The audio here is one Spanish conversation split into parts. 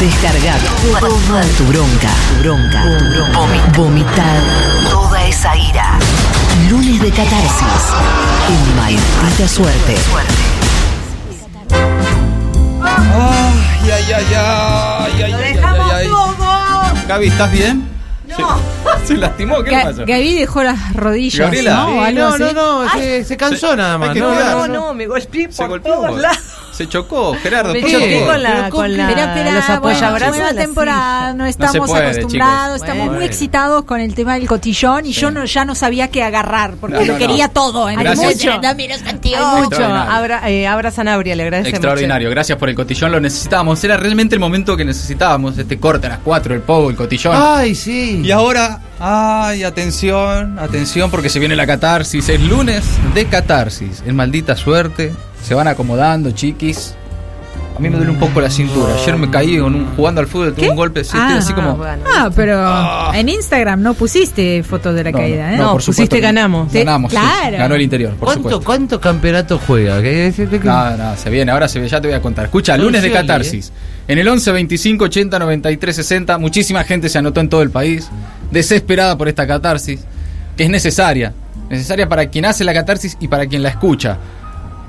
Descarga toda tu bronca, tu bronca, tu bronca. Vomita. Vomitar toda esa ira. Lunes de catarsis. En maldita suerte. Ay, ay, ay, ay, ay, ay, Lo ay. Gaby, ¿estás bien? No. ¿Se, se lastimó? ¿Qué le pasó? Gaby dejó las rodillas, Gabriela. ¿no? Sí, O algo no, así. no, no, se, se cansó Se- nada más. no, cuidar. No, no, no, me golpeé Se por golpeó. todos lados. Se chocó, Gerardo. Me ¿por choqué qué? con la, Pero con la, Espera, espera, los apoyabrazos. bueno, nueva temporada, no estamos puede, acostumbrados, chicos. estamos muy Bueno. excitados con el tema del cotillón y yo no, ya no sabía qué agarrar, porque No, no, lo quería no. todo. Hay Gracias. mucho, hay mucho. Abra, eh, Abra Sanabria, le agradecemos. Extraordinario, gracias por el cotillón, lo necesitábamos. Era realmente el momento que necesitábamos, este corte a las 4, el pogo, el cotillón. Ay, sí. Y ahora, ay, atención, atención, porque se viene la catarsis. Es lunes de catarsis. En maldita suerte. Se van acomodando, chiquis. A mí me duele un poco la cintura. Ayer me caí con un- jugando al fútbol, tuve un golpe. Sí, estoy Ah, así como. bueno. Ah, pero Ah. en Instagram no pusiste fotos de la No, caída, ¿eh? no, No, por supuesto pusiste no. ganamos. Ganamos, sí. Claro. Ganó el interior, por ¿Cuánto, supuesto. ¿Cuánto campeonato juega? ¿Qué No, no, se viene, ahora se ve, ya te voy a contar. Escucha, No, lunes de catarsis. En el 11 25 80 93 60, muchísima gente se anotó en todo el país, desesperada por esta catarsis, que es necesaria. Necesaria para quien hace la catarsis y para quien la escucha.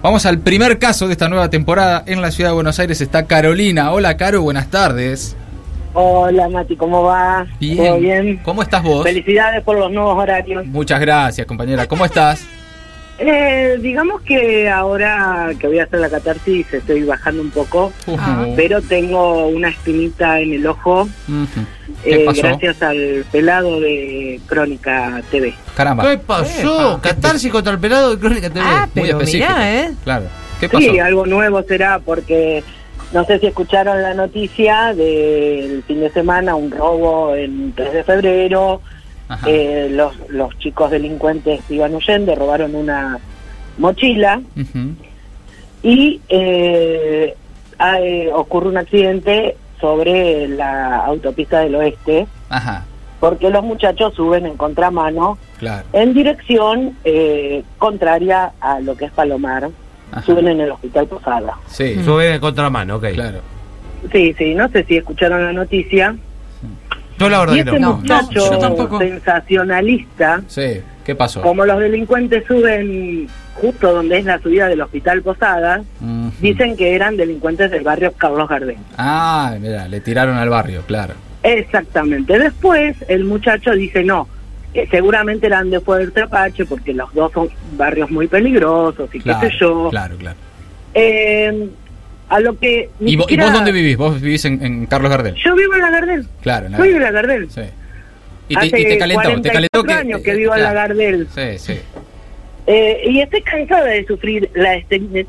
Vamos al primer caso de esta nueva temporada. En la ciudad de Buenos Aires está Carolina. Hola, Caro, buenas tardes. Hola Mati, ¿cómo va? ¿Todo bien? ¿Cómo estás vos? Felicidades por los nuevos horarios. Muchas gracias, compañera. ¿Cómo estás? Eh, digamos que ahora que voy a hacer la catarsis estoy bajando un poco, Ah. Pero tengo una espinita en el ojo ujú. ¿Qué eh, pasó? gracias al pelado de Crónica TV. Caramba. ¿Qué pasó? Epa, Catarsis contra el pelado de Crónica TV. Ah, Muy pero específico. mirá, ¿eh? Claro. ¿Qué pasó? Sí, algo nuevo será porque no sé si escucharon la noticia del fin de semana, un robo en 3 de febrero. Eh, los, los chicos delincuentes iban huyendo, robaron una mochila y eh, ah, eh, ocurre un accidente sobre la autopista del oeste Ajá, porque los muchachos suben en contramano claro. en dirección eh, contraria a lo que es Palomar, Ajá. suben en el hospital Posada. Sí, Sube de contramano, ok. claro. Sí, sí, no sé si escucharon la noticia. Yo la verdad Y que este no. No, yo muchacho sensacionalista Sí, ¿qué pasó? Como los delincuentes suben justo donde es la subida del Hospital Posada, Ujú. dicen que eran delincuentes del barrio Carlos Gardel. Ah, mira, le tiraron al barrio, claro. Exactamente. Después el muchacho dice no, que seguramente eran de Fuerte Apache porque los dos son barrios muy peligrosos y Claro, qué sé yo. claro, claro. Eh, a lo que... ¿Y, vo- y siquiera- vos dónde vivís? ¿Vos vivís en, en Carlos Gardel? Yo vivo en la Gardel. Claro, en la Soy de Gardel. la Gardel. Sí. Y te, Hace y te calentó, te 44 calentó que... años que vivo en la claro. Gardel. Sí, sí. Eh, y estoy cansada de sufrir la estigma-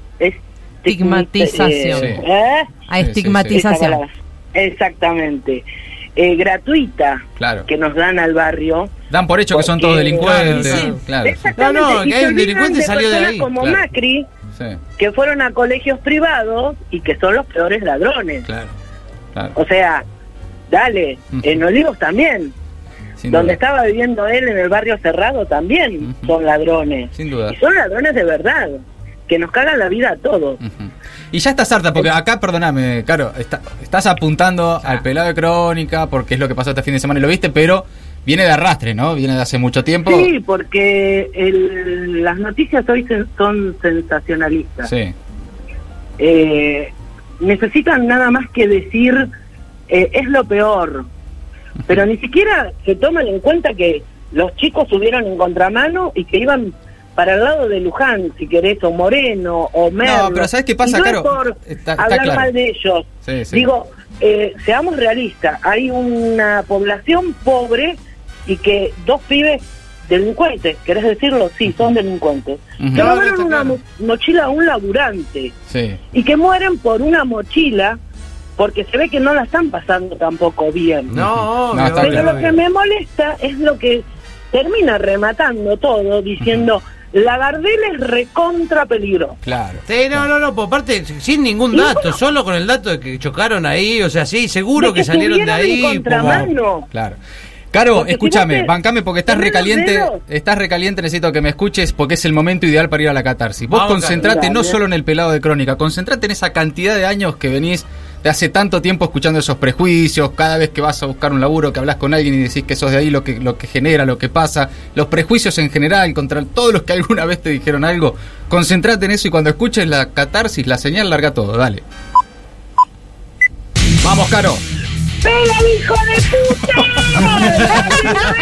Estigmatización. Sí. ¿Eh? A estigmatización. Exactamente. Eh, gratuita Claro. que nos dan al barrio. Dan por hecho que son todos delincuentes. Sí. Claro. Exactamente. No, no, y que se hay un olvidan delincuente de salió de ahí, Como claro. Macri, Sí, que fueron a colegios privados y que son los peores ladrones. claro. claro. O sea, dale, en Olivos también. Sin Donde duda. estaba viviendo él en el barrio cerrado también son ladrones. Sin duda. Y son ladrones de verdad, que nos cagan la vida a todos. Y ya estás harta, porque acá, perdóname, Caro, está- estás apuntando al pelado de crónica, porque es lo que pasó este fin de semana y lo viste, pero viene de arrastre, ¿no? Viene de hace mucho tiempo. Sí, porque el- las noticias hoy sen- son sensacionalistas. Sí. Eh, necesitan nada más que decir eh, es lo peor, pero ni siquiera se toman en cuenta que los chicos subieron en contramano y que iban para el lado de Luján, si querés, o Moreno, o Merlo. pero ¿sabés qué pasa, Y no Caro? es por Está- está hablar claro. mal de ellos. Sí, sí. Digo, eh, seamos realistas, hay una población pobre y que dos pibes delincuentes, ¿querés decirlo? Sí, son delincuentes. Ujú. Que No, robaron una claro. mo- mochila a un laburante Sí. y que mueren por una mochila porque se ve que no la están pasando tampoco bien. No, No, está Pero lo que me molesta es lo que termina rematando todo diciendo la Gardel es recontra peligro. Claro. Sí, no, no, no, por parte, sin ningún dato, bueno. solo con el dato de que chocaron ahí, o sea, sí, seguro De que, que salieron de subieron en ahí. contramano. Claro. Caro, Porque escúchame, bancame porque estás recaliente, estás recaliente, necesito que me escuches porque es el momento ideal para ir a la catarsis. Vos Vamos, concentrate Caro. no solo en el pelado de crónica, concentrate en esa cantidad de años que venís de hace tanto tiempo escuchando esos prejuicios, cada vez que vas a buscar un laburo, que hablas con alguien y decís que sos de ahí, lo que, lo que genera, lo que pasa, los prejuicios en general contra todos los que alguna vez te dijeron algo, concentrate en eso y cuando escuches la catarsis, la señal, larga todo, dale. Vamos, Caro. ¡Pega el hijo de puta!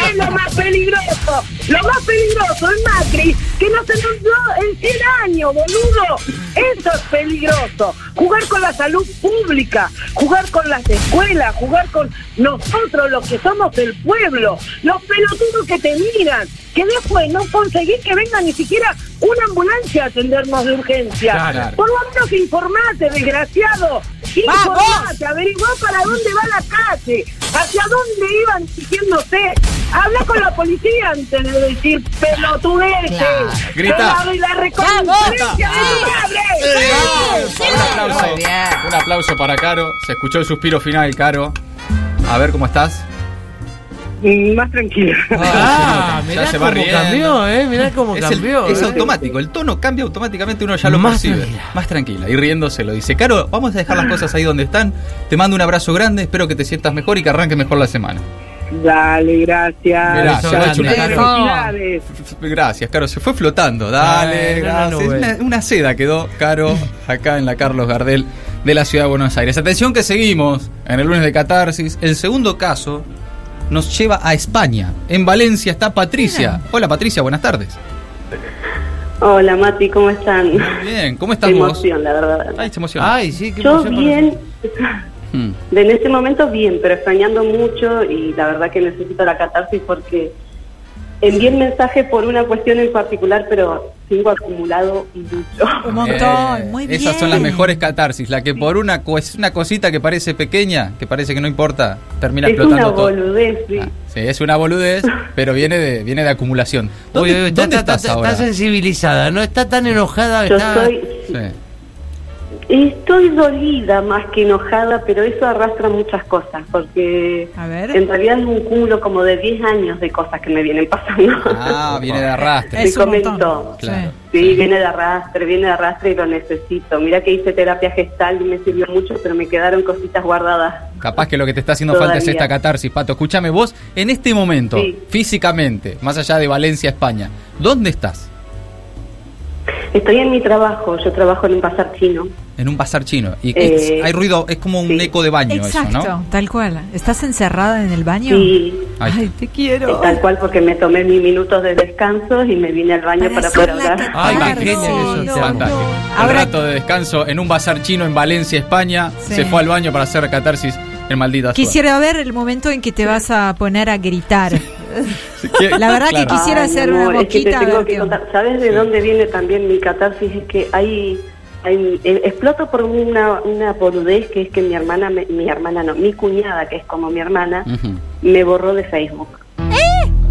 Es lo más peligroso. Lo más peligroso es Macri, que nos anunció en 100 años, boludo. Eso es peligroso. Jugar con la salud pública, jugar con las escuelas, jugar con nosotros, los que somos el pueblo, los pelotudos que te miran, que después no conseguís que venga ni siquiera una ambulancia a atendernos de urgencia. Claro. Por lo menos informate, desgraciado. Informate, averiguá para dónde va la calle, hacia dónde iban diciéndose. Habla con la policía antes de decir pelotudeces. Claro. Grita. Y la reconferencia. Un aplauso, bien. un aplauso para Caro. Se escuchó el suspiro final, Caro. A ver cómo estás. Más tranquila. Ah, Ya mirá se va cómo cambió, ¿eh? Mirá cómo Es, el- cambió. es ¿eh? automático, el tono cambia automáticamente, uno ya lo Más percibe. tranquila. Más tranquila. Y riéndose lo dice. Caro, vamos a dejar las cosas ahí donde están. Te mando un abrazo grande, espero que te sientas mejor y que arranque mejor la semana. Dale, gracias. Felicidades. Gracias, Caro, se fue flotando. Dale, gracias. una seda quedó, Caro, acá en la Carlos Gardel de la ciudad de Buenos Aires. Atención que seguimos en el lunes de Catarsis. El segundo caso nos lleva a España. En Valencia está Patricia. Hola Patricia, buenas tardes. Hola Mati, ¿cómo están? Muy bien, ¿cómo estás Qué vos? emoción, la verdad. Ay, se emociona. Ay, sí, qué Yo emoción bien, Hmm. de en este momento bien, pero extrañando mucho y la verdad que necesito la catarsis porque envié el mensaje por una cuestión en particular, pero tengo acumulado mucho. Un montón, Eh, muy bien. Esas son las mejores catarsis, la que por una, co- una cosita que parece pequeña, que parece que no importa, termina Es una explotando todo. boludez, sí. Ah, sí, es una boludez, pero viene de, viene de acumulación. ¿Dónde, uy, está- dónde está- estás está- ahora? Está sensibilizada, no está tan enojada. Yo está... soy, Sí. Estoy dolida más que enojada, pero eso arrastra muchas cosas, porque A ver. en realidad es un cúmulo como de 10 años de cosas que me vienen pasando. Ah, viene de arrastre. Te comento. Claro. Sí, viene de arrastre, viene de arrastre y lo necesito. Mira que hice terapia gestal y me sirvió mucho, pero me quedaron cositas guardadas. Capaz que lo que te está haciendo falta es esta catarsis, Pato. Escúchame, vos, en este momento, Sí. físicamente, más allá de Valencia, España, ¿dónde estás? Estoy en mi trabajo, yo trabajo en un bazar chino. En un bazar chino. Y Eh, hay ruido, es como un sí. eco de baño Exacto, eso, ¿no? tal cual. ¿Estás encerrada en el baño? Ahí Ay, está. te eh, quiero. tal cual porque me tomé mis minutos de descanso y me vine al baño para, hacer poder la hablar. Ay, qué sos, No, Fantástico. no. Un Ahora, rato de descanso en un bazar chino en Valencia, España. Sí. Se fue al baño para hacer catarsis en maldita quisiera ver el momento en que te vas a poner a gritar. ¿Qué? La verdad que quisiera Ay, hacer una amor, es que te boquita, que contar. ¿Sabes de dónde viene también mi catarsis? Es que hay, hay eh, exploto por una, una boludez que es que mi hermana, me- mi hermana no, mi cuñada, que es como mi hermana, me borró de Facebook.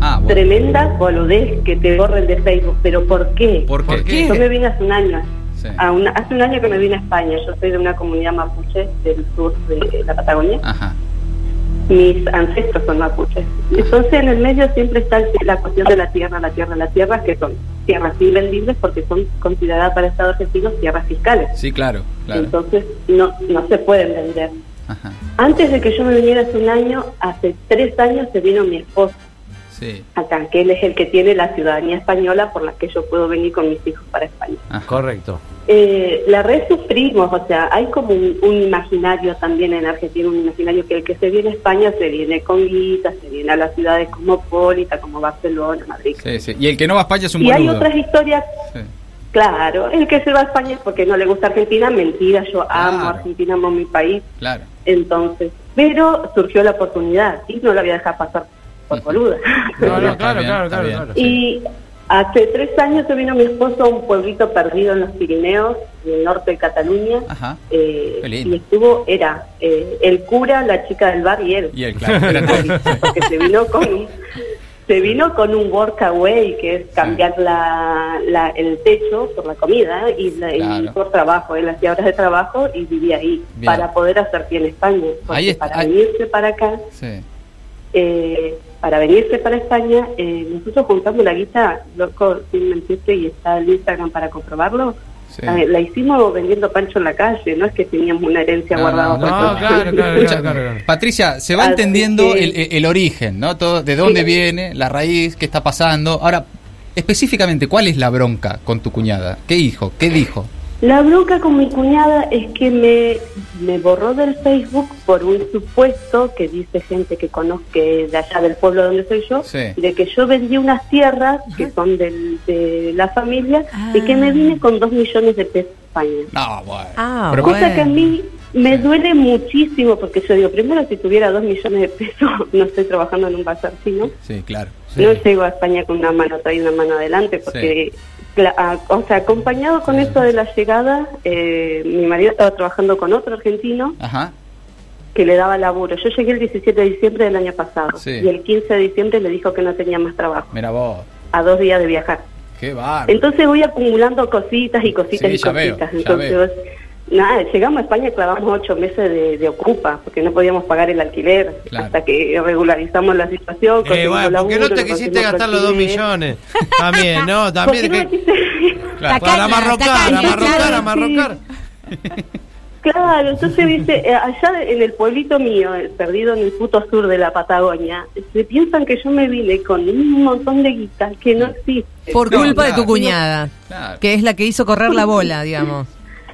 Ah, bueno. Tremenda boludez que te borren de Facebook. ¿Pero por qué? ¿Por qué? ¿Por qué? Yo me vine hace un año. Sí. A una- hace un año que me vine a España. Yo soy de una comunidad mapuche del sur de la Patagonia. Ajá. Mis ancestros son mapuches. Entonces en el medio siempre está la cuestión de la tierra, la tierra, la tierra, que son tierras sí vendibles porque son consideradas para el Estado argentino tierras fiscales. Sí, claro, claro. Entonces no, no se pueden vender. Ajá. Antes de que yo me viniera hace un año, hace tres años se vino mi esposo Sí. acá, que él es el que tiene la ciudadanía española por la que yo puedo venir con mis hijos para España. Ajá. Correcto. Eh, la red sufrimos, o sea, hay como un, un imaginario también en Argentina, un imaginario que el que se viene a España se viene con guita, se viene a las ciudades cosmopolitas como Barcelona, Madrid. Sí, sí. Y el que no va a España es un y hay otras historias, Sí. claro, el que se va a España es porque no le gusta Argentina, mentira, yo amo Claro. Argentina, amo mi país, Claro. entonces, pero surgió la oportunidad y no la voy a dejar pasar por boluda. No, no, Está claro, bien, claro, está claro, bien. claro. Y hace tres años se vino mi esposo a un pueblito perdido en los Pirineos, en el norte de Cataluña. Ajá. Eh, y estuvo, era eh, el cura, la chica del bar y él. Y el claro. Porque se vino con un, se vino con un workaway, que es cambiar la, la- el techo por la comida y, la- y por trabajo. Él hacía horas de trabajo y vivía ahí Bien. para poder hacer pie en España. Porque Ahí está- para ahí- venirse para acá Sí. Eh, para venirse para España, eh, nosotros juntamos la guita, loco, sin mentirte, y está el Instagram para comprobarlo, Sí. La, la hicimos vendiendo pancho en la calle, no es que teníamos una herencia No, guardada. no, por no, todo. claro, claro, Escucha, claro, claro. Patricia, se va Así entendiendo que- el, el- el origen, ¿no? Todo, de dónde Sí. viene, la raíz, qué está pasando. Ahora, específicamente, ¿cuál es la bronca con tu cuñada? ¿Qué hijo? ¿Qué dijo? La bronca con mi cuñada es que me, me borró del Facebook por un supuesto que dice gente que conozco de allá del pueblo donde soy yo, Sí. de que yo vendí unas tierras que son del, de la familia y que me vine con dos millones de pesos a España. No, bueno. Ah, Pero, bueno. Cosa que a mí me duele muchísimo porque yo digo, primero si tuviera dos millones de pesos no estoy trabajando en un bazar chino. Sí, claro. No llego a España con una mano atrás y una mano adelante, porque, o sea, acompañado con esto de la llegada, eh, mi marido estaba trabajando con otro argentino Ajá. que le daba laburo. Yo llegué el 17 de diciembre del año pasado Sí. y el 15 de diciembre le dijo que no tenía más trabajo, Mira vos. a dos días de viajar. Qué bárbaro. Entonces voy acumulando cositas y cositas Sí, y veo, cositas. ya Entonces, veo. vos- nada, llegamos a España y clavamos ocho meses de, de ocupa, porque no podíamos pagar el alquiler, Claro. hasta que regularizamos la situación. Eh, bueno, ¿por qué no laburo, te quisiste gastar los dos millones? También, ¿no? ¿Por También. no que- quise- Claro. Para Tacaña, amarrocar, tacaña, amarrocar, claro, amarrocar. Claro, entonces, viste, eh, allá en el pueblito mío, eh, perdido en el puto sur de la Patagonia, se piensan que yo me vine con un montón de guita que no existe. Por No, culpa de tu cuñada, Claro. que es la que hizo correr la bola, digamos.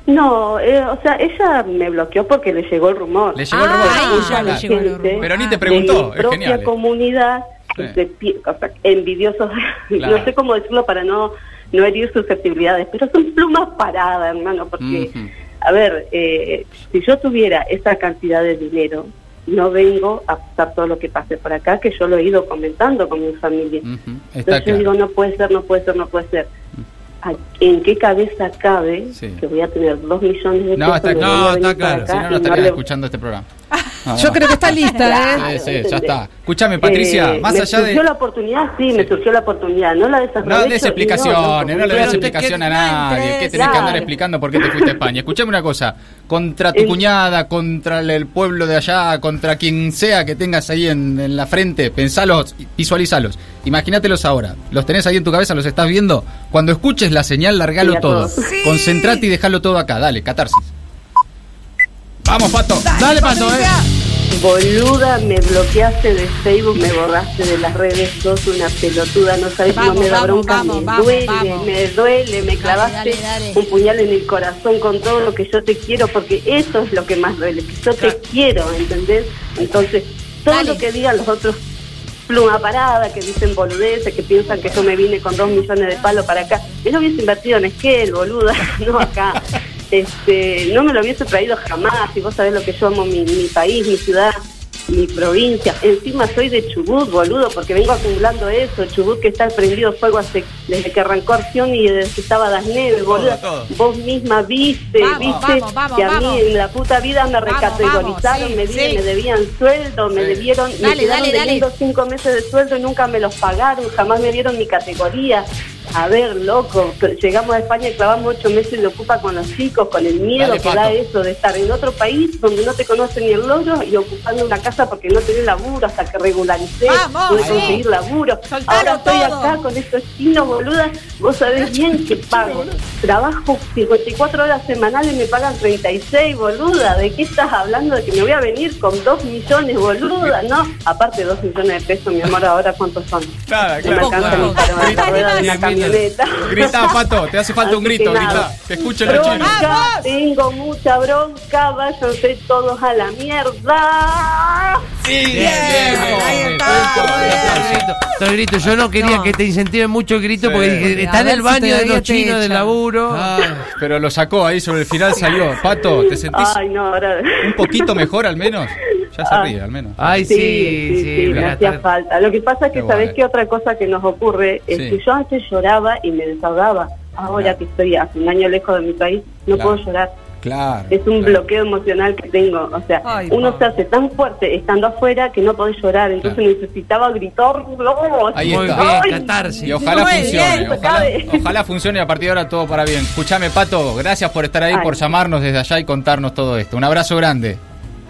No, eh, o sea, ella me bloqueó porque le llegó el rumor. Le llegó el Ah, rumor. ahí ya Claro. le llegó el rumor. Pero ni te de preguntó, mi propia genial. comunidad, Sí. de o sea, envidiosos, Claro. no sé cómo decirlo para no, no herir susceptibilidades, pero son plumas paradas, hermano, porque, a ver, eh, si yo tuviera esa cantidad de dinero, no vengo a pasar todo lo que pase por acá, que yo lo he ido comentando con mi familia. Entonces yo digo, no puede ser, no puede ser, no puede ser. ¿A- ¿En qué cabeza cabe Sí. que voy a tener dos millones de No, pesos? está No, está claro. Si no, no le- escuchando este programa. No, Yo no. creo que está lista, ¿eh? Sí, sí, ya está. Escúchame, Patricia, Eh, más me allá de. surgió la oportunidad, sí, me surgió la oportunidad, no la desaprovecho. No des explicaciones, no, le Pero des explicación a que- nadie. no ¿Qué tenés que andar explicando por qué te fuiste a España? Escuchame una cosa. Contra tu El- cuñada, contra el, pueblo de allá, contra quien sea que tengas ahí en, en la frente, pensalos, visualizalos. Imagínatelos ahora. Los tenés ahí en tu cabeza, los estás viendo. Cuando escuches la señal, largalo todo. Concentrate y dejalo todo acá. Dale, catarsis. Vamos, Pato. Dale, pato, eh. Boluda, me bloqueaste de Facebook, me borraste de las redes, sos una pelotuda, no sabes cómo me da vamos, bronca, vamos, me vamos, duele, vamos. me duele, me clavaste dale, dale. un puñal en el corazón con todo lo que yo te quiero, porque eso es lo que más duele, que yo te quiero, ¿entendés? Entonces, todo Dale. lo que digan los otros pluma parada, que dicen boludeces, que piensan que yo me vine con dos millones de palos para acá, yo lo hubiese invertido en Esquel, boluda, no acá. Este, no me lo hubiese traído jamás, y vos sabés lo que yo amo mi, mi país, mi ciudad, mi provincia. Encima soy de Chubut, boludo, porque vengo acumulando eso. Chubut que está prendido fuego hace, desde que arrancó Acción y desde que estaba Das Neves, boludo. todo. Vos misma viste, Vamos, viste vamos, vamos, que a vamos. mí en la puta vida me recategorizaron, vamos, sí, me, di- sí. me debían sueldo, me Sí. debieron, me Dale, quedaron dale, cinco meses de sueldo y nunca me los pagaron, jamás me dieron mi categoría. A ver, loco, llegamos a España y clavamos ocho meses de ocupa con los chicos, con el miedo Dale, que Pato. da eso de estar en otro país donde no te conocen ni el logro y ocupando una casa porque no tenés laburo hasta que regularicé, pude conseguir laburo. Soltalo Ahora estoy todo. acá con estos chinos, boluda, vos sabés bien que pago. Trabajo 54 horas semanales y me pagan 36, boluda. ¿De qué estás hablando? De que me voy a venir con 2 millones, boluda, ¿no? Aparte 2 millones de pesos, mi amor, ahora cuántos son. Claro. alcanza ni para Grita, grita, una camioneta. Grita, Pato, te hace falta un grito, grita. Que escuchen los chinos. Tengo mucha bronca, váyanse todos a la mierda. Sí, Bien, bien, bien, ahí está. Todo el grito. Yo no quería No. que te incentiven mucho el grito Sí. porque dije, Porque está en el si baño de los chinos del laburo. Ay, pero lo sacó ahí sobre el final, salió. Pato, ¿te sentís Ay, no, ahora... un poquito mejor al menos? Ya se Ah. ríe, al menos. Ay, sí, sí, sí, me hacía falta. Lo que pasa es que, ¿sabés qué otra cosa que nos ocurre? Es Sí. que yo antes lloraba y me desahogaba. Ahora Claro. que estoy hace un año lejos de mi país, no Claro. puedo llorar. Claro. Es un claro. bloqueo emocional que tengo. O sea, Ay, uno se hace tan fuerte estando afuera que no podés llorar. Entonces Claro. necesitaba gritar. ¡No! Ahí está. bien, Ay, catarsis. Y ojalá funcione, bien, ojalá, ojalá funcione y a partir de ahora todo para bien. Escuchame, Pato, gracias por estar ahí, Ay. por llamarnos desde allá y contarnos todo esto. Un abrazo grande.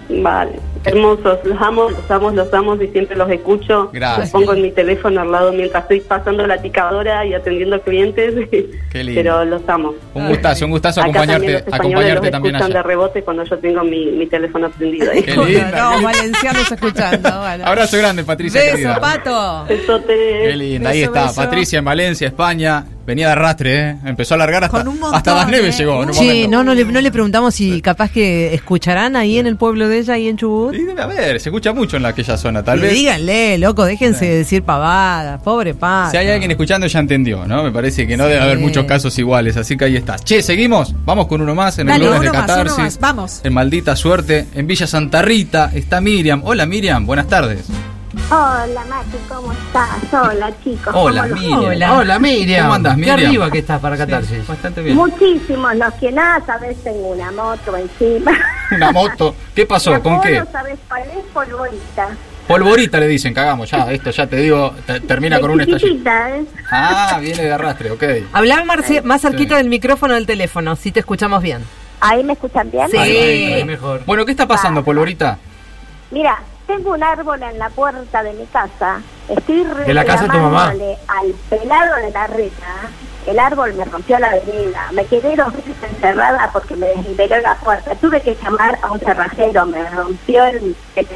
Vale. Hermosos, los amo, los amo, los amo y siempre los escucho. Gracias. Los pongo en mi teléfono al lado mientras estoy pasando la picadora y atendiendo clientes. Qué lindo. Pero los amo. Un gustazo, un gustazo Acá también acompañarte, los acompañarte los también de allá. rebote cuando yo tengo mi, mi teléfono prendido. ahí. Qué. No, valencianos escuchando. bueno. Abrazo grande, Patricia. Beso, querida. pato. Besote. Qué linda, ahí Beso, está, beso. Patricia en Valencia, España. Venía de arrastre, ¿eh? Empezó a largar hasta, Con un montón, hasta las neves ¿eh? llegó en un Sí, momento. no, no le, no le preguntamos si capaz que escucharán ahí en el pueblo de ella, ahí en Chubut. Y debe haber, se escucha mucho en aquella zona, tal Y vez. díganle, loco, déjense de decir pavadas, pobre pato. Si hay alguien escuchando ya entendió, ¿no? Me parece que no Sí. debe haber muchos casos iguales, así que ahí está. Che, seguimos, vamos con uno más en el lunes de más, Catarsis. más, vamos. En maldita suerte, en Villa Santa Rita está Miriam. Hola Miriam, buenas tardes. Hola Mati, ¿cómo estás? Hola chicos. Hola ¿cómo Miriam. Hola. Hola, Miriam. ¿Cómo andás, Qué Miriam? arriba que estás para catarsis. Sí, bastante bien. Muchísimos, los que nada, sabes, tengo una moto encima. Una moto. ¿Qué pasó? Mi ¿Con qué? ¿Sabes cuál es? Polvorita. Polvorita le dicen, cagamos ya. Esto ya te digo, te- termina con un estallido. ¿eh? Ah, viene de arrastre, ok. Habla más, más cerquita Sí. del micrófono del teléfono, si te escuchamos bien. ¿Ahí me escuchan bien? Sí. Ahí, ahí, ahí. mejor. Bueno, ¿qué está pasando, Polvorita? Mira, tengo un árbol en la puerta de mi casa. Estoy ¿De la casa de tu mamá? reclamándole al pelado de la reta. El árbol me rompió la avenida. Me quedé dos veces encerrada porque me desniveló la puerta. Tuve que llamar a un cerrajero. Me rompió el, el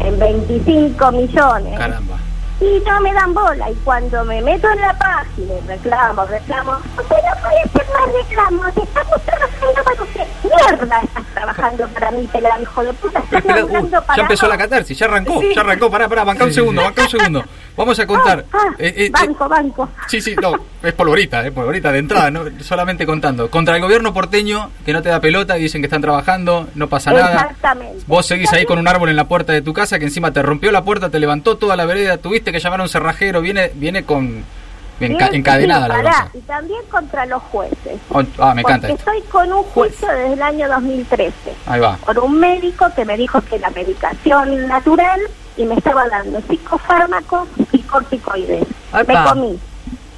en 25 millones. Caramba. Y no me dan bola. Y cuando me meto en la página y reclamo, reclamo, usted no puede hacer más reclamos. Estamos trabajando para usted. Mierda, estás trabajando para mí, pelado hijo de puta. Estás Espera, uh, para ya empezó la vos. catarsis, ya arrancó, Sí. ya arrancó. Pará, pará, banca un segundo, banca un segundo. Vamos a contar. Ah, ah, Eh, eh, eh, banco, banco. Sí, sí, no, es polvorita, eh, polvorita de entrada, no, solamente contando. Contra el gobierno porteño, que no te da pelota y dicen que están trabajando, no pasa nada. Exactamente. Vos seguís ahí con un árbol en la puerta de tu casa que encima te rompió la puerta, te levantó toda la vereda, tuviste que llamar a un cerrajero, viene viene con enca- encadenada sí, la cosa. Y también contra los jueces. Oh, Ah, me encanta Porque esto. estoy con un juicio desde el año 2013. Ahí va. por un médico que me dijo que la medicación natural y me estaba dando psicofármacos y corticoides. Me comí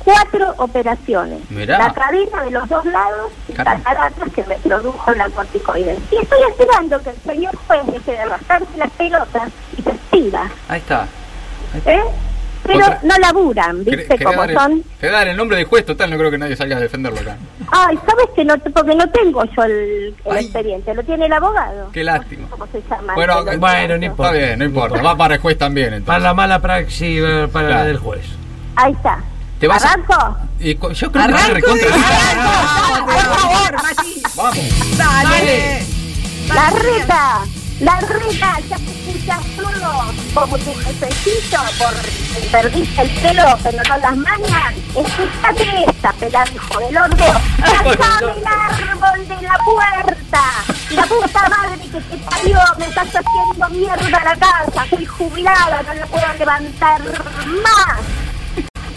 cuatro operaciones. Mirá. La cadena de los dos lados y cataratas que me produjo la corticoides. Y estoy esperando que el señor juez deje de rascarse las pelotas y se expida. Ahí está. ¿Eh? Pero Otra- no laburan, ¿viste el- son? querés dar el nombre de juez, total, no creo que nadie salga a defenderlo acá. Ay, ¿sabes que no? Porque no tengo yo el, el expediente, lo tiene el abogado. Qué lástima. ¿Cómo se llama? Bueno, ni otro. Está bien, no importa. Va para el juez también, Para la mala praxis, eh, para Claro. la del juez. Ahí está. ¿Te vas a- ¿Arranco? Y cu- yo creo que Arranco, va recontra. Por favor, Mati. Vamos. Dale. La reta, la reta, ya se escucha solo como tu jefecito por perdiste el pelo pero no las mañas. Escúchate esta, pelada hijo del orto. ¡Sacame el árbol de la puerta! La puta madre que te parió, me estás haciendo mierda la casa, soy jubilada, no la puedo levantar más.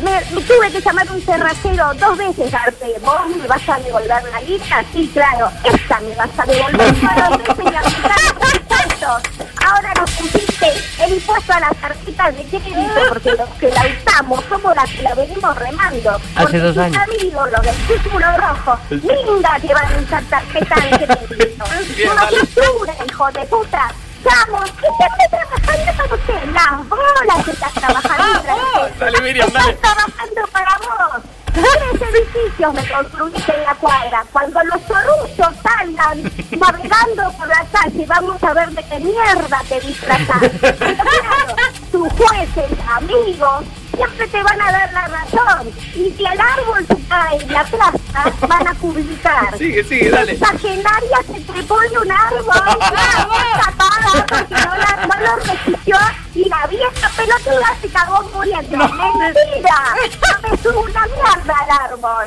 Me, me tuve que llamar a un cerrajero dos veces, Arte. ¿Vos me vas a devolver la guita? Sí, claro. Esta me vas a devolver las tarjetas de crédito porque los que la usamos somos las que la venimos remando. Hace Porque dos años. amigos, los del círculo rojo, linda que van a usar tarjeta de crédito. Una basura, hijo de puta. Vamos, que estoy trabajando para usted. Las bolas que estás trabajando para usted. Dale, Miriam, dale. Estoy trabajando para vos. Edificios me construiste en la cuadra. Cuando los sorullos salgan navegando por la calle, vamos a ver de qué mierda te disfrazás. Pero claro, tus jueces, amigos, siempre te van a dar la razón. Y si el árbol se cae en la plaza, van a publicar. Sigue, sigue, dale. Exagenaria se trepó en un árbol, tapada porque no, la, no lo resistió y la vieja pelotuda se cagó muriendo. ¡Mentira! No me subo una mierda al árbol.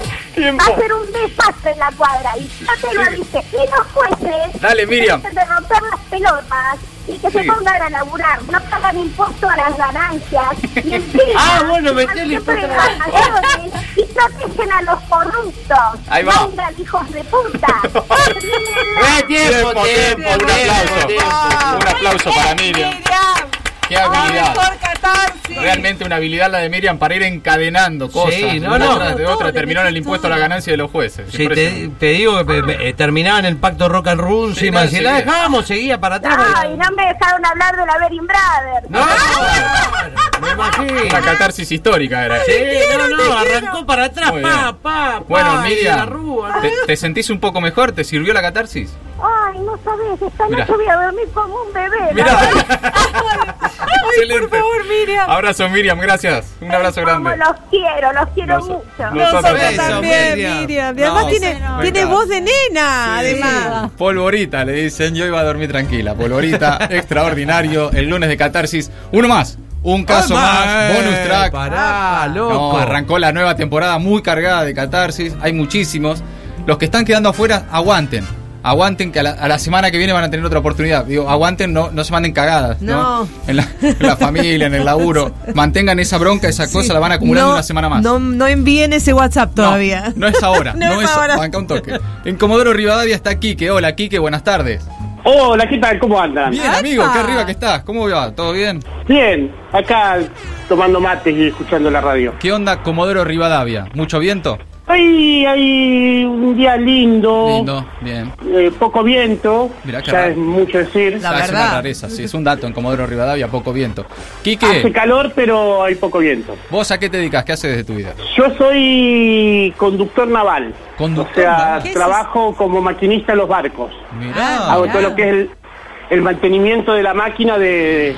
Va a ser un desastre en la cuadra y yo te lo dije. Y los jueces Dale, Miriam. de romper las pelotas y que se Sigue. pongan a laburar. No pagan impuesto a las ganancias. Y encima, Ah, bueno, siempre impuesto a las y protegen a los corruptos. Ahí va. Vengan, hijos de puta. ¡Eh, tiempo, Tiempo, tiempo, un aplauso. Un aplauso para Miriam. Qué habilidad. Mejor catarsis. realmente una habilidad la de Miriam para ir encadenando cosas. Sí, no, una no. tras de otra, terminó en el impuesto a la ganancia de los jueces. Sí, te, digo que eh, terminaba en el pacto rock and roll, Sí, sí, la bien. dejábamos, seguía para atrás. Ay, no me dejaron hablar de la Berin Brothers. No, no, me imagino. Una catarsis histórica era. Sí, no, no, arrancó para atrás, pa, pa, pa. Bueno, Miriam. ¿te, te sentís un poco mejor? ¿Te sirvió la catarsis? Ay, no sabes, esta Mirá. noche voy a dormir como un bebé. Mirá. Ay, por favor, Miriam. Abrazo, Miriam, gracias. Un abrazo Como grande. los quiero, los quiero Nos- mucho. Nosotros Nosotros también. Miriam. Miriam. Y además No, tiene, no, tiene voz de nena, además. Polvorita, le dicen, yo iba a dormir tranquila. Polvorita, extraordinario, el lunes de catarsis. Uno más, un caso Ah, más, bonus track. Pará, loco. No, arrancó la nueva temporada muy cargada de catarsis. Hay muchísimos. Los que están quedando afuera, aguanten. Aguanten que a la, a la semana que viene van a tener otra oportunidad. Digo, aguanten, no, no se manden cagadas. No. No. En, la, en la familia, en el laburo. Mantengan esa bronca, esa cosa, la van acumulando No, una semana más. No, no envíen ese WhatsApp todavía. No, es ahora, no, No es es ahora. Banca un toque. En Comodoro Rivadavia está Quique. Hola, Quique, buenas tardes. Hola, ¿qué tal? ¿Cómo andan? Bien, amigo, qué arriba que estás. ¿Cómo va? ¿Todo bien? Bien, acá tomando mates y escuchando la radio. ¿Qué onda Comodoro Rivadavia? ¿Mucho viento? Hay, hay un día lindo, Lindo, bien. eh, poco viento, Mirá qué ya raro. es mucho decir. La Ah, es una verdad. rareza, sí, es un dato en Comodoro Rivadavia, poco viento. Quique, Hace calor, pero hay poco viento. ¿vos a qué te dedicas? ¿Qué haces de tu vida? Yo soy conductor naval. Conductor o sea. ¿Qué es trabajo como maquinista en los barcos. Mirá, Hago mirá. todo lo que es el, el mantenimiento de la máquina de,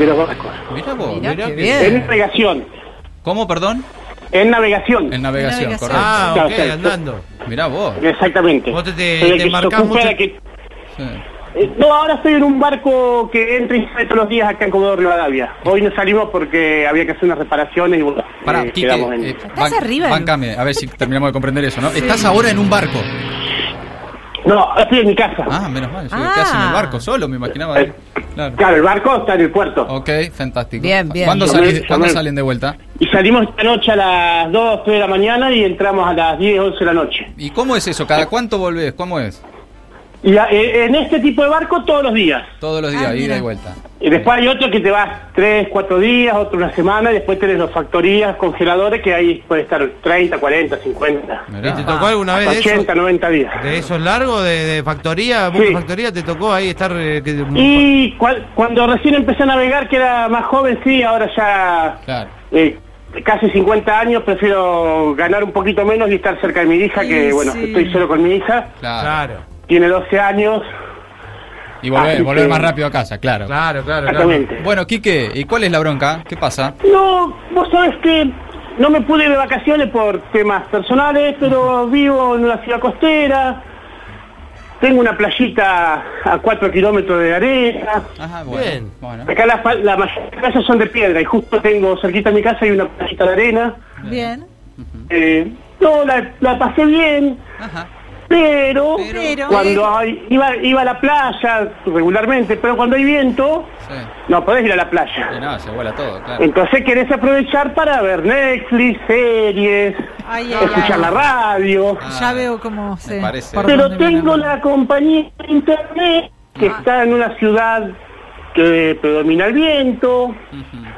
de los barcos. mirá vos. Mirá mirá qué que- bien. En navegación. ¿Cómo, perdón? En navegación. En navegación, navegación. correcto. Ah, ok, claro. andando. Mirá vos. Exactamente. Vos te- te- marcás mucho- que- Sí. Eh, No, ahora estoy en un barco que entra y sale todos los días acá en Comodoro Rivadavia. Hoy no salimos porque había que hacer unas reparaciones y bueno, Pará, eh, Quique, quedamos en... eh, Estás arriba, ¿no? Báncame, a ver si terminamos de comprender eso, ¿no? Estás ahora en un barco. No, estoy en mi casa. Ah, menos mal. Yo Ah. ¿Qué hacen en el barco? Solo, me imaginaba. Eh, Claro. Claro, el barco está en el puerto. Ok, fantástico. Bien, bien. ¿Cuándo, salís- yo ¿cuándo me- salen de vuelta? Y salimos esta noche a las 2, 3 de la mañana y entramos a las 10, 11 de la noche. ¿Y cómo es eso? ¿Cada cuánto volvés? ¿Cómo es? Y a- eh, en este tipo de barco todos los días. Todos los días, Ah, ida mira. y vuelta. Y después hay otro que te vas 3, 4 días, otro una semana, y después tenés los factorías, congeladores, que ahí puede estar 30, 40, 50, ¿Y te tocó alguna vez de 80, eso? 90 días. ¿De esos largos, de, de factoría, Sí. factoría, te tocó ahí estar... eh, que- Y cua- cuando recién empecé a navegar, que era más joven, sí, ahora ya Claro. eh, casi 50 años, prefiero ganar un poquito menos y estar cerca de mi hija, que bueno, sí. estoy solo con mi hija, Claro. Tiene 12 años, Y volver, volver que- más rápido a casa, claro. claro, claro. claro. Bueno, Quique, ¿y cuál es la bronca? ¿Qué pasa? No, vos sabés que no me pude ir de vacaciones por temas personales, pero vivo en una ciudad costera, tengo una playita a 4 kilómetros de arena, Ajá, bueno. Bien. bueno. acá la, fa- la mayoría de las casas son de piedra y justo tengo cerquita de mi casa hay una playita de arena. Bien. Eh, no, la, la pasé bien, Ajá. Pero, Pero- cuando hay- iba, iba a la playa regularmente, pero cuando hay viento, Sí. no podés ir a la playa. no, se vuela todo, claro. Entonces querés aprovechar para ver Netflix, series, Ay, ay, escuchar ay. la radio. Ah, Ya veo cómo se. parece. Pero tengo la- compañía de internet que Ah. está en una ciudad que predomina el viento.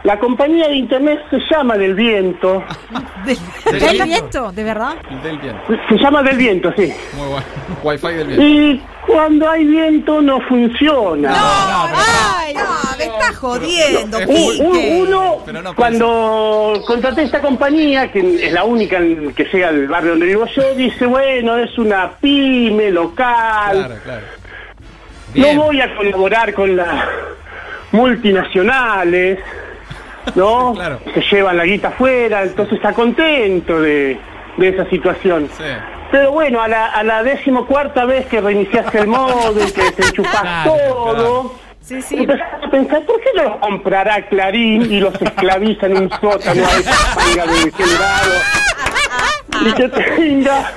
La compañía de internet se llama Del Viento. ¿Del viento? ¿De verdad? Del viento. Se llama Del Viento, sí. Muy bueno. Wi-Fi del viento. Y cuando hay viento no funciona. ¡Ay, no! ¡Me estás jodiendo, Es U- full. u- Quique! uno, Pero no cuando contraté esta compañía, que es la única que llega al barrio donde vivo yo, dice, bueno, es una pyme local, Claro, claro. Bien. no voy a colaborar con las multinacionales, ¿no? Claro. Se llevan la guita afuera, entonces está contento de, de esa situación. Sí. Pero bueno, a la, a la decimocuarta vez que reiniciaste el móvil, que te enchufás Claro, todo, Sí, sí. empezaste a pensar, ¿por qué los comprará Clarín y los esclaviza en un sótano a esa de generado? Y que tenga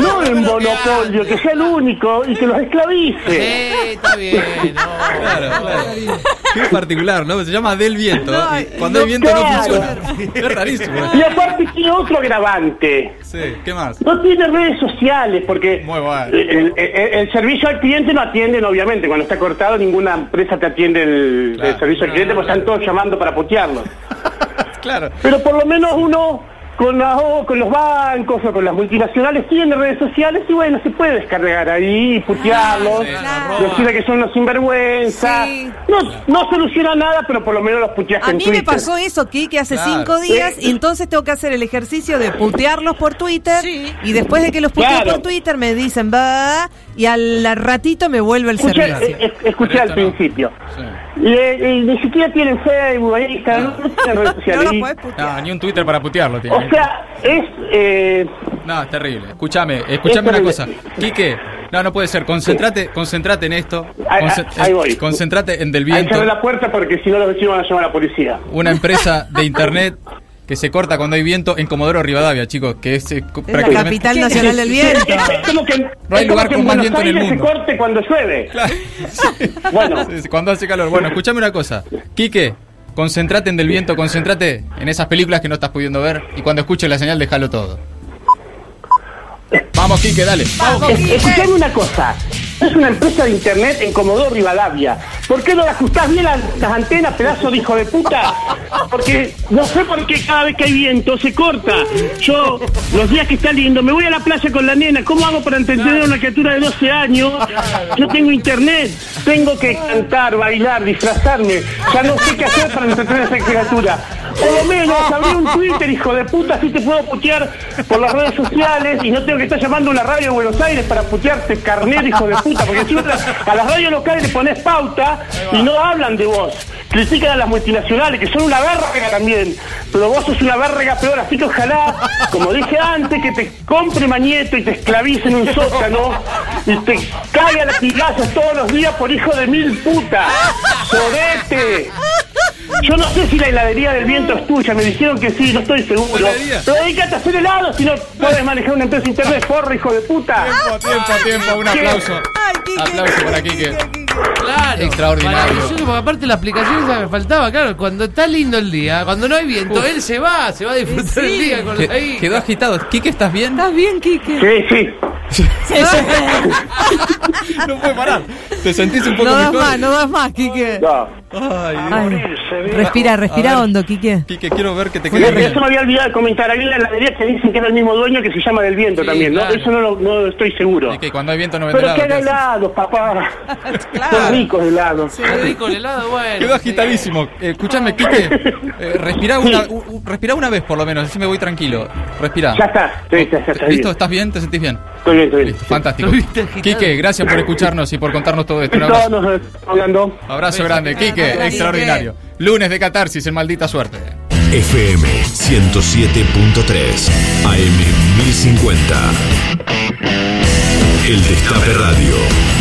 No en monopolio, que sea el único y que los esclavice. Sí, está bien. no. Claro, claro. Qué particular, ¿no? Se llama del viento. No, y cuando hay viento no funciona. Es rarísimo. Y aparte tiene otro agravante. Sí, ¿qué más? No tiene redes sociales porque Muy bueno. el, el- el servicio al cliente no atienden, obviamente. Cuando está cortado, ninguna empresa te atiende el, Claro. el servicio al cliente porque están todos llamando para putearlo. Claro. Pero por lo menos uno con, la- o con los bancos o con las multinacionales tiene redes sociales y bueno, se puede descargar ahí putearlos, sí, claro. decirle que son los sinvergüenza. Sí. No, no soluciona nada, pero por lo menos los puteaste A en mí Twitter. me pasó eso, Kike, hace Claro. cinco días Sí. y entonces tengo que hacer el ejercicio de putearlos por Twitter Sí. y después de que los puteo Claro. por Twitter me dicen va y al ratito me vuelve el Escuché, servicio. eh, eh, escuché al no. principio. Sí. Y, eh, ni siquiera tienen Facebook, no, tienen redes No sociales. los Y- podés putear. No, ni un Twitter para putearlo tiene. O sea, es... Eh, No, es terrible. Escúchame, escúchame Es una cosa. Quique, no, no puede ser. Concentrate, concentrate en esto. Ahí- voy. Concentrate en Del Viento, la puerta porque si no los vecinos van a llamar a la policía. una empresa de internet que se corta cuando hay viento en Comodoro Rivadavia, chicos, que es eh, Es la prácticamente... capital nacional del viento. Es como que, No hay es como lugar que con más viento en el Aires mundo. se corte cuando llueve. Claro. Bueno. Sí, Cuando hace calor. Bueno, escúchame una cosa. Quique, concentrate en Del Viento, concentrate en esas películas que no estás pudiendo ver y cuando escuches la señal, déjalo todo. Vamos, Quique, dale. Escuchame una cosa. Es una empresa de internet en Comodoro Rivadavia. ¿Por qué no le ajustás bien las, antenas, pedazo de hijo de puta? Porque no sé por qué cada vez que hay viento se corta. Yo, los días que está lindo, me voy a la playa con la nena. ¿Cómo hago para entretener a una criatura de 12 años? Yo tengo internet. Tengo que cantar, bailar, disfrazarme. Ya no sé qué hacer para entretener a esa criatura. Por lo menos abrí un Twitter, hijo de puta, así te puedo putear por las redes sociales y no tengo que estar llamando a una radio de Buenos Aires para putearte, carnet, hijo de puta, porque encima a las radios locales le pones pauta y no hablan de vos. Critican a las multinacionales, que son una verga también, pero vos sos una verga peor, así que ojalá, como dije antes, que te compre mañeto y te esclavice en un sótano y te caiga las pigazas todos los días por hijo de mil putas. ¡Jodete! Yo no sé si la heladería del viento es tuya, me dijeron que sí, no estoy seguro. ¿Heladería? Pero dedícate a hacer helado si no puedes manejar una empresa de internet, porro, hijo de puta. Tiempo, tiempo, tiempo. Un aplauso. Ay, Quique, Aplauso para Quique. Claro. Extraordinario. Maravilloso, porque aparte la aplicación esa me faltaba, claro, cuando está lindo el día, cuando no hay viento, él se va, se va a disfrutar Sí. el día con la hija. quedó agitado. Quique, ¿estás bien? ¿Estás bien, Kike? Sí, sí. No puede parar. ¿Te sentís un poco No das mejor? más, no das más, Kike. No. Ay, Ay, respira, respira ver. hondo, Kike. Quique, quiero ver que te quede eso bien. me había olvidado de comentar. Hay una heladería que dicen que es el mismo dueño que se llama Del Viento Sí, también, ¿no? claro. Eso no, lo- no estoy seguro. Quique, cuando hay viento no vende Pero que helado. helados, papá. Claro. Son ricos helados. Le dijo el helado, bueno. Quedó agitadísimo. Eh, escuchame, Quique. Eh, respirá, una, u- u- respirá una vez por lo menos, así me voy tranquilo. Respirá. Ya está. Sí, ya, ya está ¿Listo? bien. ¿Estás bien? ¿Te sentís bien? Estoy bien, estoy bien. Listo, fantástico. Quique, gracias por escucharnos y por contarnos todo esto. Un Todos abrazo, nos hablando. abrazo grande. Quique, Extraordinario. Lunes de catarsis en maldita suerte. FM 107.3 AM 1050. El Destape Radio.